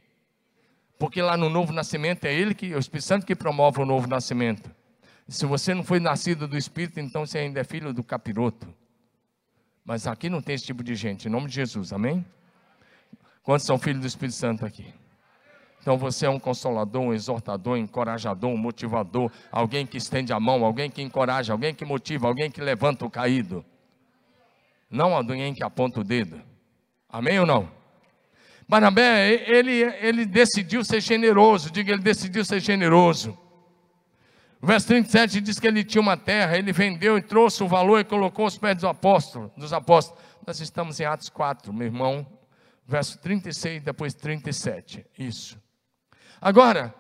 Porque lá no novo nascimento é ele que, o Espírito Santo que promove o novo nascimento. E se você não foi nascido do Espírito, então você ainda é filho do capiroto. Mas aqui não tem esse tipo de gente, em nome de Jesus, amém? Quantos são filhos do Espírito Santo aqui? Então você é um consolador, um exortador, um encorajador, um motivador, alguém que estende a mão, alguém que encoraja, alguém que motiva, alguém que levanta o caído. Não alguém que aponta o dedo. Amém ou não? Barnabé, ele, ele decidiu ser generoso, diga, ele decidiu ser generoso. O verso 37 diz que ele tinha uma terra, ele vendeu e trouxe o valor e colocou os pés dos apóstolos, dos apóstolos. Nós estamos em Atos 4, meu irmão, verso 36, depois 37. Isso. Agora,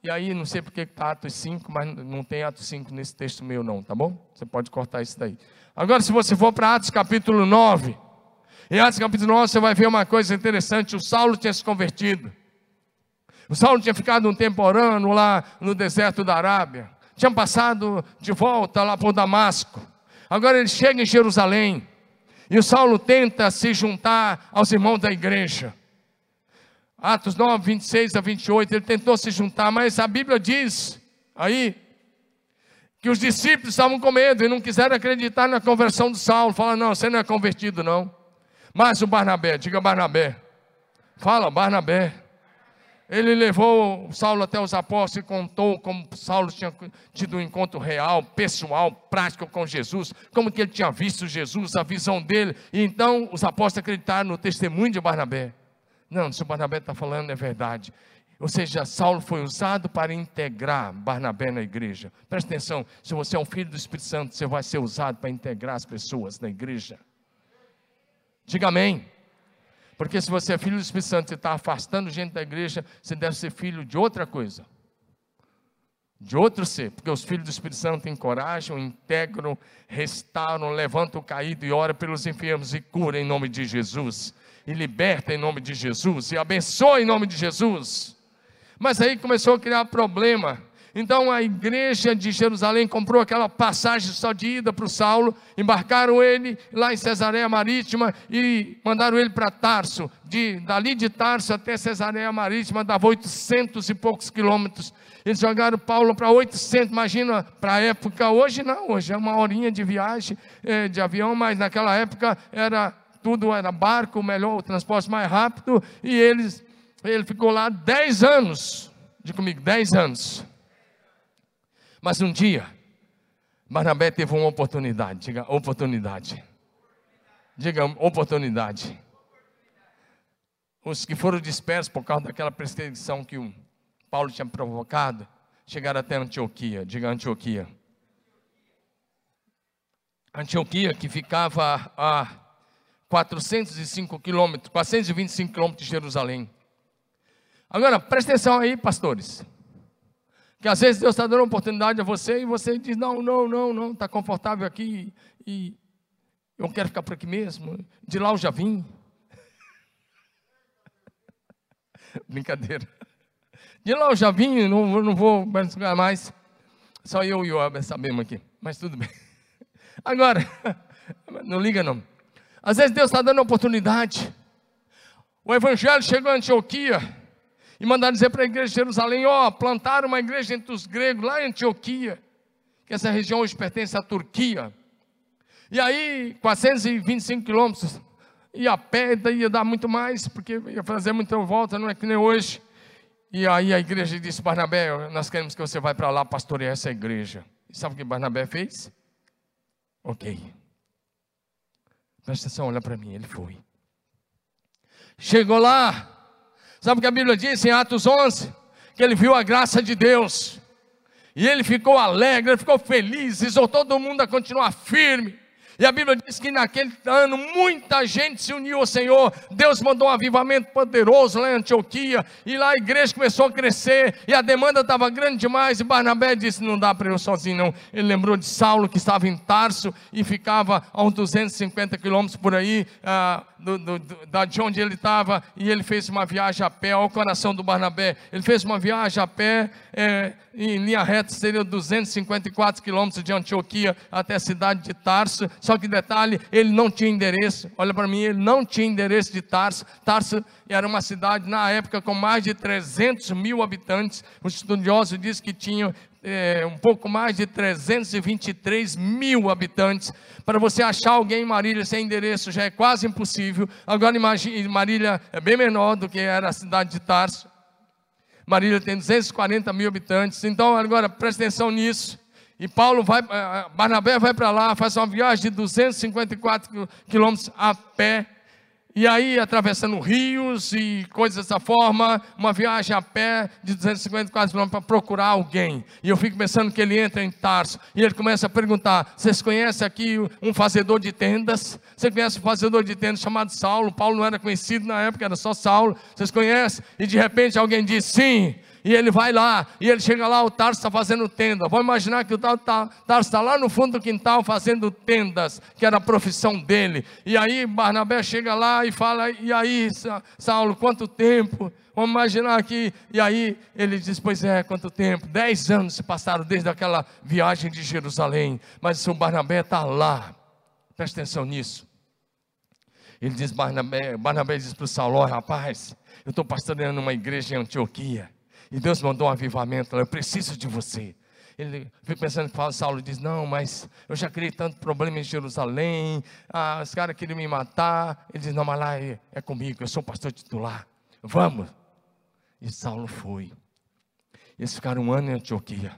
e aí não sei porque está Atos 5, mas não tem Atos 5 nesse texto meu não, tá bom? Você pode cortar isso daí. Agora, se você for para Atos capítulo 9, em Atos capítulo 9 você vai ver uma coisa interessante: o Saulo tinha se convertido. O Saulo tinha ficado um tempo orando lá no deserto da Arábia. Tinha passado de volta lá por Damasco. Agora ele chega em Jerusalém. E o Saulo tenta se juntar aos irmãos da igreja. Atos 9, 26 a 28, ele tentou se juntar, mas a Bíblia diz aí que os discípulos estavam com medo e não quiseram acreditar na conversão do Saulo. Fala, não, você não é convertido, não. Mas o Barnabé, diga Barnabé. Fala, Barnabé. Ele levou Saulo até os apóstolos e contou como Saulo tinha tido um encontro real, pessoal, prático com Jesus, como que ele tinha visto Jesus, a visão dele. E então os apóstolos acreditaram no testemunho de Barnabé. Não, se o Barnabé está falando é verdade. Ou seja, Saulo foi usado para integrar Barnabé na igreja. Presta atenção, se você é um filho do Espírito Santo, você vai ser usado para integrar as pessoas na igreja. Diga amém. Porque se você é filho do Espírito Santo e está afastando gente da igreja, você deve ser filho de outra coisa. De outro ser. Porque os filhos do Espírito Santo encorajam, integram, restauram, levantam o caído e oram pelos enfermos e cura em nome de Jesus. E liberta em nome de Jesus. E abençoa em nome de Jesus. Mas aí começou a criar problema então a igreja de Jerusalém comprou aquela passagem só de ida para o Saulo, embarcaram ele lá em Cesareia Marítima e mandaram ele para Tarso. De, dali de Tarso até Cesareia Marítima dava 800 e poucos quilômetros. Eles jogaram Paulo para 800, imagina, para a época, hoje não, hoje é uma horinha de viagem é, de avião, mas naquela época era tudo era barco, melhor, o transporte mais rápido, e eles, ele ficou lá 10 anos, diga comigo, 10 anos. Mas um dia, Barnabé teve uma oportunidade, diga oportunidade. Diga oportunidade. Os que foram dispersos por causa daquela perseguição que o Paulo tinha provocado, chegaram até Antioquia. Diga Antioquia. Antioquia, que ficava a 405 quilômetros, 425 quilômetros de Jerusalém. Agora, presta atenção aí, pastores. Que às vezes Deus está dando oportunidade a você e você diz: não, não, não, não, está confortável aqui e eu quero ficar por aqui mesmo. De lá eu já vim. Brincadeira. De lá eu já vim, não, não vou mais. Só eu e o Abel sabemos aqui, mas tudo bem. Agora, não liga não. Às vezes Deus está dando oportunidade. O Evangelho chegou a Antioquia e mandaram dizer para a igreja de Jerusalém: ó, oh, plantaram uma igreja entre os gregos lá em Antioquia, que essa região hoje pertence à Turquia. E aí, 425 quilômetros, e a pé ia dar muito mais, porque ia fazer muita volta, não é que nem hoje. E aí a igreja disse: Barnabé, nós queremos que você vá para lá pastorear essa igreja. E sabe o que Barnabé fez? Ok. Presta atenção, olha para mim, ele foi. Chegou lá, sabe o que a Bíblia diz em Atos 11? Que ele viu a graça de Deus, e ele ficou alegre, ele ficou feliz, exortou todo mundo a continuar firme. E a Bíblia diz que naquele ano muita gente se uniu ao Senhor. Deus mandou um avivamento poderoso lá em Antioquia. E lá a igreja começou a crescer. E a demanda estava grande demais. E Barnabé disse: Não dá para eu sozinho, não. Ele lembrou de Saulo, que estava em Tarso e ficava a uns 250 quilômetros por aí. Ah, do, do, do, de onde ele estava, e ele fez uma viagem a pé, ao coração do Barnabé. Ele fez uma viagem a pé, é, em linha reta, seria 254 quilômetros de Antioquia até a cidade de Tarso. Só que detalhe, ele não tinha endereço. Olha para mim, ele não tinha endereço de Tarso. Tarso era uma cidade na época com mais de 300 mil habitantes. Os estudiosos dizem que tinha é, um pouco mais de 323 mil habitantes. Para você achar alguém em Marília sem endereço já é quase impossível. Agora imagine, Marília é bem menor do que era a cidade de Tarso. Marília tem 240 mil habitantes. Então agora preste atenção nisso. E Paulo vai, eh, Barnabé vai para lá, faz uma viagem de 254 quilômetros a pé e aí, atravessando rios e coisas dessa forma, uma viagem a pé de 254 quilômetros para procurar alguém. E eu fico pensando que ele entra em Tarso e ele começa a perguntar: Vocês conhecem aqui um fazedor de tendas? Você conhece um fazedor de tendas chamado Saulo? Paulo não era conhecido na época, era só Saulo. Vocês conhecem? E de repente alguém diz: Sim e ele vai lá, e ele chega lá, o Tarso está fazendo tenda. Vamos imaginar que o Tarso está lá no fundo do quintal fazendo tendas, que era a profissão dele. E aí Barnabé chega lá e fala: E aí, Saulo, quanto tempo? Vamos imaginar aqui. E aí ele diz: Pois é, quanto tempo? Dez anos se passaram desde aquela viagem de Jerusalém. Mas o Barnabé está lá. Presta atenção nisso. Ele diz: Barnabé, Barnabé diz para o Saulo: Rapaz, eu estou pastoreando uma igreja em Antioquia. E Deus mandou um avivamento eu preciso de você. Ele fica pensando que Saulo diz: Não, mas eu já criei tanto problema em Jerusalém, ah, os caras queriam me matar. Ele diz: Não, mas lá é, é comigo, eu sou pastor titular. Vamos. E Saulo foi. Eles ficaram um ano em Antioquia.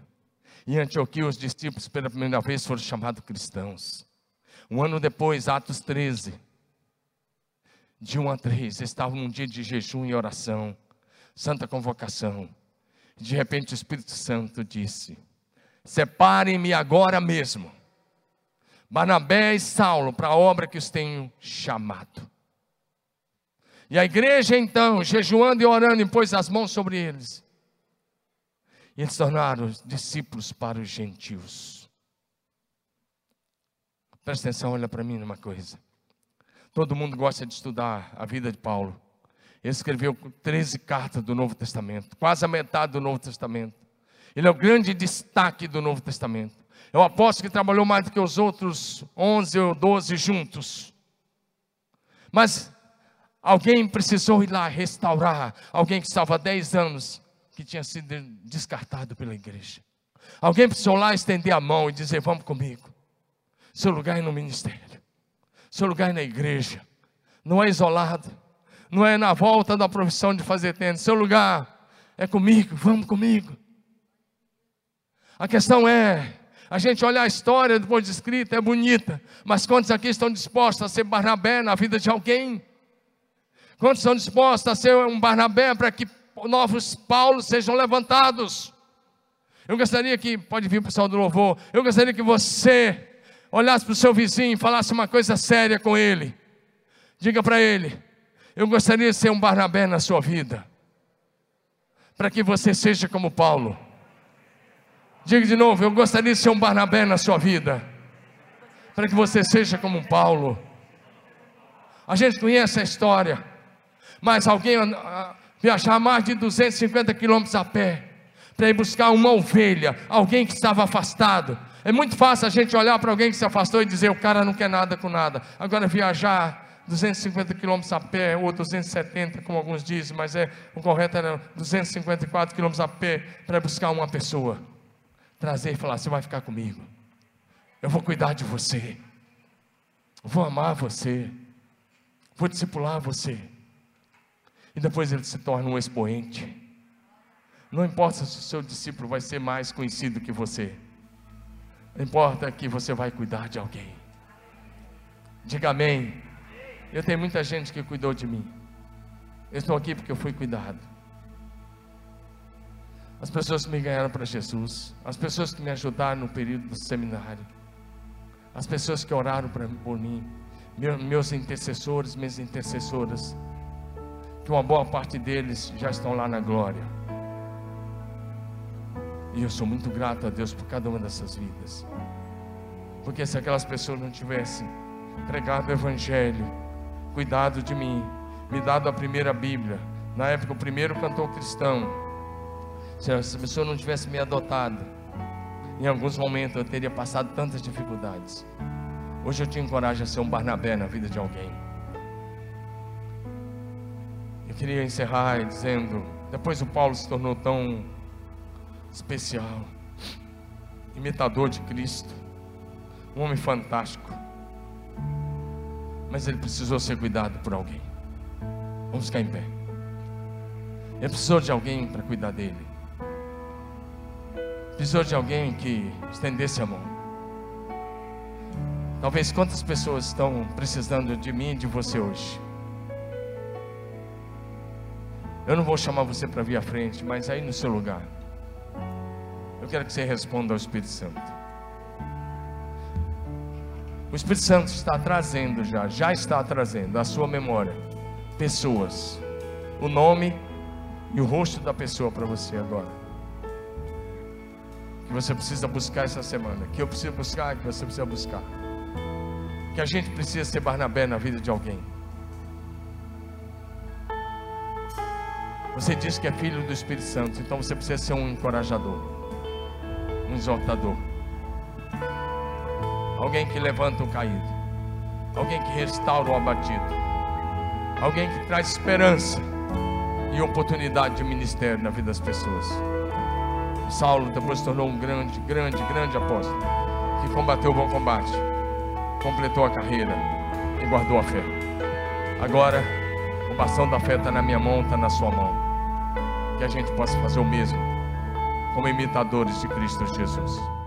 Em Antioquia, os discípulos, pela primeira vez, foram chamados cristãos. Um ano depois, Atos 13, de 1 a 3, estavam num dia de jejum e oração, santa convocação. De repente o Espírito Santo disse: Separem-me agora mesmo, Barnabé e Saulo, para a obra que os tenho chamado. E a igreja então, jejuando e orando, impôs as mãos sobre eles. E eles tornaram discípulos para os gentios. Presta atenção, olha para mim numa coisa. Todo mundo gosta de estudar a vida de Paulo. Ele escreveu 13 cartas do Novo Testamento, quase a metade do Novo Testamento. Ele é o grande destaque do Novo Testamento. É o apóstolo que trabalhou mais do que os outros 11 ou 12 juntos. Mas alguém precisou ir lá restaurar alguém que estava há 10 anos, que tinha sido descartado pela igreja. Alguém precisou lá estender a mão e dizer: Vamos comigo. Seu lugar é no ministério, seu lugar é na igreja, não é isolado não é na volta da profissão de fazer tenda. Seu lugar é comigo, vamos comigo. A questão é, A gente olha a história depois de escrita, é bonita, mas quantos aqui estão dispostos a ser Barnabé na vida de alguém? Quantos estão dispostos a ser um Barnabé para que novos Paulos sejam levantados? Eu gostaria que, pode vir o pessoal do louvor, eu gostaria que você olhasse para o seu vizinho e falasse uma coisa séria com ele. Diga para ele: Eu gostaria de ser um Barnabé na sua vida, para que você seja como Paulo. Diga de novo: Eu gostaria de ser um Barnabé na sua vida, para que você seja como Paulo. A gente conhece a história, mas alguém ah, viajar mais de 250 quilômetros a pé para ir buscar uma ovelha, alguém que estava afastado. É muito fácil a gente olhar para alguém que se afastou e dizer: o cara não quer nada com nada. Agora, viajar 250 quilômetros a pé, ou 270, como alguns dizem, mas é, o correto era 254 quilômetros a pé para buscar uma pessoa, trazer e falar: Você vai ficar comigo, eu vou cuidar de você, vou amar você, vou discipular você. E depois ele se torna um expoente. Não importa se o seu discípulo vai ser mais conhecido que você, importa que você vai cuidar de alguém. Diga amém. Eu tenho muita gente que cuidou de mim. Eu estou aqui porque eu fui cuidado. As pessoas que me ganharam para Jesus, as pessoas que me ajudaram no período do seminário, as pessoas que oraram por mim, meus intercessores, minhas intercessoras, que uma boa parte deles já estão lá na glória. E eu sou muito grato a Deus por cada uma dessas vidas. Porque se aquelas pessoas não tivessem pregado o Evangelho, cuidado de mim, me dado a primeira Bíblia, na época o primeiro cantor cristão, se essa pessoa não tivesse me adotado, em alguns momentos eu teria passado tantas dificuldades. Hoje eu te encorajo a ser um Barnabé na vida de alguém. Eu queria encerrar dizendo: depois o Paulo se tornou tão especial, imitador de Cristo, um homem fantástico mas ele precisou ser cuidado por alguém. Vamos ficar em pé. Ele precisou de alguém para cuidar dele. Precisou de alguém que estendesse a mão. Talvez quantas pessoas estão precisando de mim e de você hoje? Eu não vou chamar você para vir à frente, mas aí no seu lugar. Eu quero que você responda ao Espírito Santo. O Espírito Santo está trazendo já, já está trazendo à sua memória pessoas, o nome e o rosto da pessoa para você agora. Que você precisa buscar essa semana, que eu preciso buscar, que você precisa buscar. Que a gente precisa ser Barnabé na vida de alguém. Você diz que é filho do Espírito Santo, então você precisa ser um encorajador, um exaltador alguém que levanta o caído, alguém que restaura o abatido, alguém que traz esperança e oportunidade de ministério na vida das pessoas. Saulo depois se tornou um grande, grande, grande apóstolo que combateu o bom combate, completou a carreira e guardou a fé. Agora, o bastão da fé está na minha mão, está na sua mão. Que a gente possa fazer o mesmo como imitadores de Cristo Jesus.